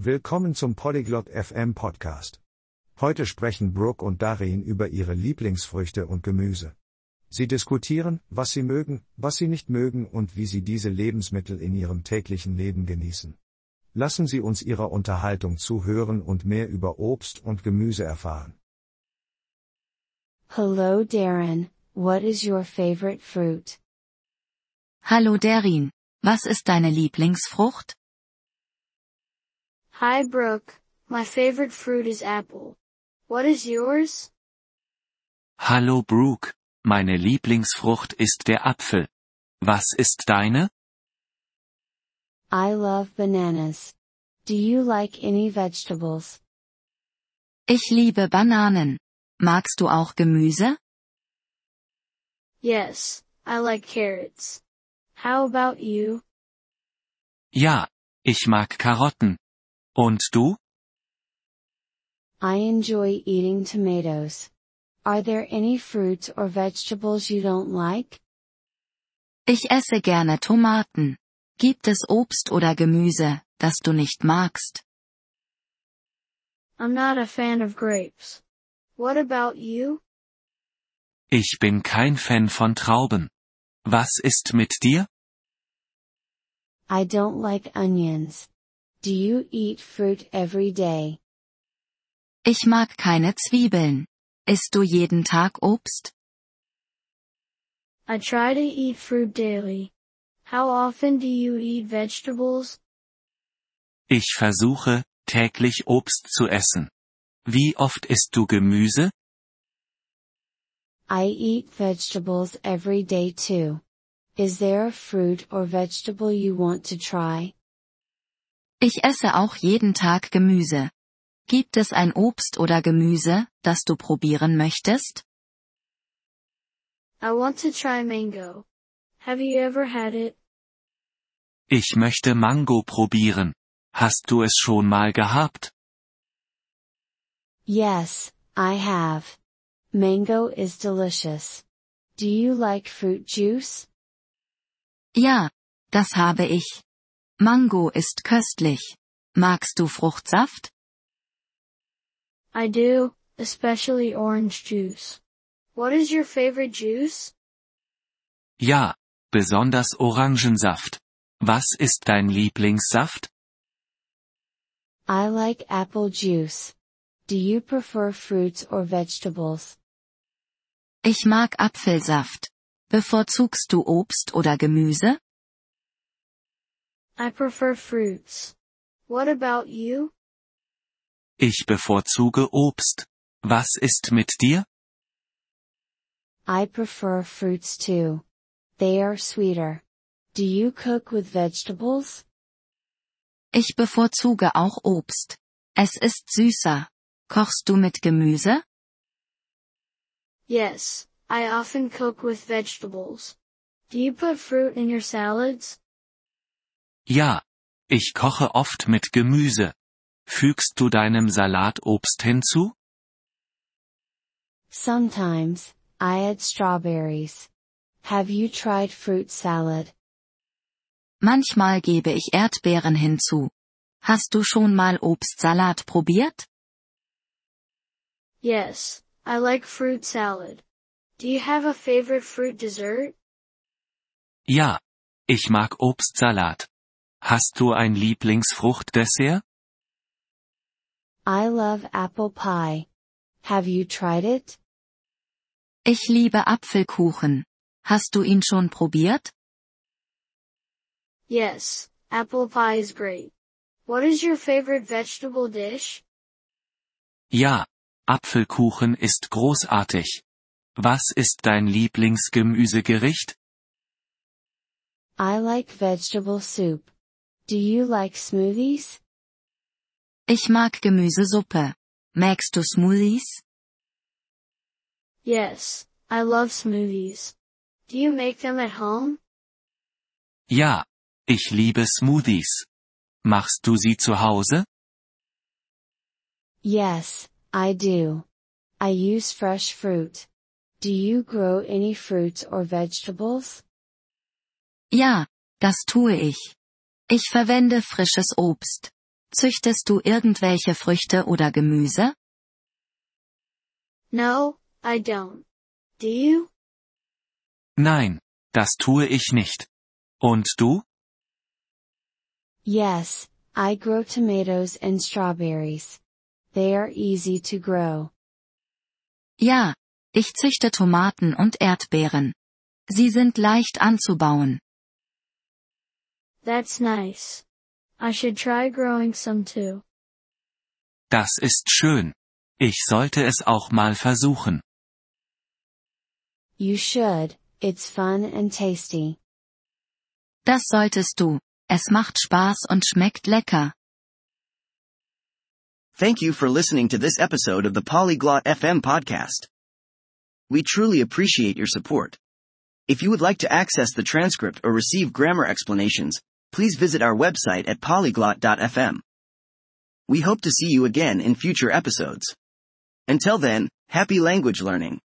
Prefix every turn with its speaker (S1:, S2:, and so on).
S1: Willkommen zum Polyglot FM Podcast. Heute sprechen Brooke und Darin über ihre Lieblingsfrüchte und Gemüse. Sie diskutieren, was sie mögen, was sie nicht mögen und wie sie diese Lebensmittel in ihrem täglichen Leben genießen. Lassen Sie uns Ihrer Unterhaltung zuhören und mehr über Obst und Gemüse erfahren.
S2: Hello Darren, what is your favorite fruit?
S3: Hallo Darin, was ist deine Lieblingsfrucht?
S4: Hi Brooke, my favorite fruit is apple. What is yours?
S5: Hallo Brooke, meine Lieblingsfrucht ist der Apfel. Was ist deine?
S2: I love bananas. Do you like any vegetables?
S3: Ich liebe Bananen. Magst du auch Gemüse?
S4: Yes, I like carrots. How about you?
S5: Ja, ich mag Karotten. Und du?
S2: I enjoy eating tomatoes. Are there any fruits or vegetables you don't like?
S3: Ich esse gerne Tomaten. Gibt es Obst oder Gemüse, das du nicht magst?
S4: I'm not a fan of grapes. What about you?
S5: Ich bin kein Fan von Trauben. Was ist mit dir?
S2: I don't like onions. Do you eat fruit every day?
S3: Ich mag keine Zwiebeln. Isst du jeden Tag Obst?
S4: I try to eat fruit daily. How often do you eat vegetables?
S5: Ich versuche, täglich Obst zu essen. Wie oft isst du Gemüse?
S2: I eat vegetables every day too. Is there a fruit or vegetable you want to try?
S3: Ich esse auch jeden Tag Gemüse. Gibt es ein Obst oder Gemüse, das du probieren möchtest?
S4: I want to try mango. Have you ever had it?
S5: Ich möchte Mango probieren. Hast du es schon mal gehabt?
S2: Yes, I have. Mango is delicious. Do you like fruit juice?
S3: Ja, das habe ich. Mango ist köstlich. Magst du Fruchtsaft?
S4: I do, especially orange juice. What is your favorite juice?
S5: Ja, besonders Orangensaft. Was ist dein Lieblingssaft?
S2: I like apple juice. Do you prefer fruits or vegetables?
S3: Ich mag Apfelsaft. Bevorzugst du Obst oder Gemüse?
S4: I prefer fruits. What about you?
S5: Ich bevorzuge Obst. Was ist mit dir?
S2: I prefer fruits too. They are sweeter. Do you cook with vegetables?
S3: Ich bevorzuge auch Obst. Es ist süßer. Kochst du mit Gemüse?
S4: Yes, I often cook with vegetables. Do you put fruit in your salads?
S5: Ja. Ich koche oft mit Gemüse. Fügst du deinem Salat Obst hinzu?
S2: Sometimes, I add strawberries. Have you tried fruit salad?
S3: Manchmal gebe ich Erdbeeren hinzu. Hast du schon mal Obstsalat probiert?
S4: Yes, I like fruit salad. Do you have a favorite fruit dessert?
S5: Ja. Ich mag Obstsalat. Hast du ein Lieblingsfruchtdessert?
S2: I love apple pie. Have you tried it?
S3: Ich liebe Apfelkuchen. Hast du ihn schon probiert?
S4: Yes, apple pie is great. What is your favorite vegetable dish?
S5: Ja. Apfelkuchen ist großartig. Was ist dein Lieblingsgemüsegericht?
S2: I like vegetable soup. Do you like smoothies?
S3: Ich mag Gemüsesuppe. Magst du Smoothies?
S4: Yes, I love smoothies. Do you make them at home?
S5: Ja. Ich liebe Smoothies. Machst du sie zu Hause?
S2: Yes, I do. I use fresh fruit. Do you grow any fruits or vegetables?
S3: Ja, das tue ich. Ich verwende frisches Obst. Züchtest du irgendwelche Früchte oder Gemüse?
S4: No, I don't. Do you?
S5: Nein, das tue ich nicht. Und du?
S2: Yes, I grow tomatoes and strawberries. They are easy to grow.
S3: Ja, ich züchte Tomaten und Erdbeeren. Sie sind leicht anzubauen.
S4: That's nice. I should try growing some too.
S5: Das ist schön. Ich sollte es auch mal versuchen.
S2: You should, it's fun and tasty.
S3: Das solltest du. Es macht Spaß und schmeckt lecker.
S6: Thank you for listening to this episode of the Polyglot FM podcast. We truly appreciate your support. If you would like to access the transcript or receive grammar explanations, please visit our website at polyglot.fm. We hope to see you again in future episodes. Until then, happy language learning.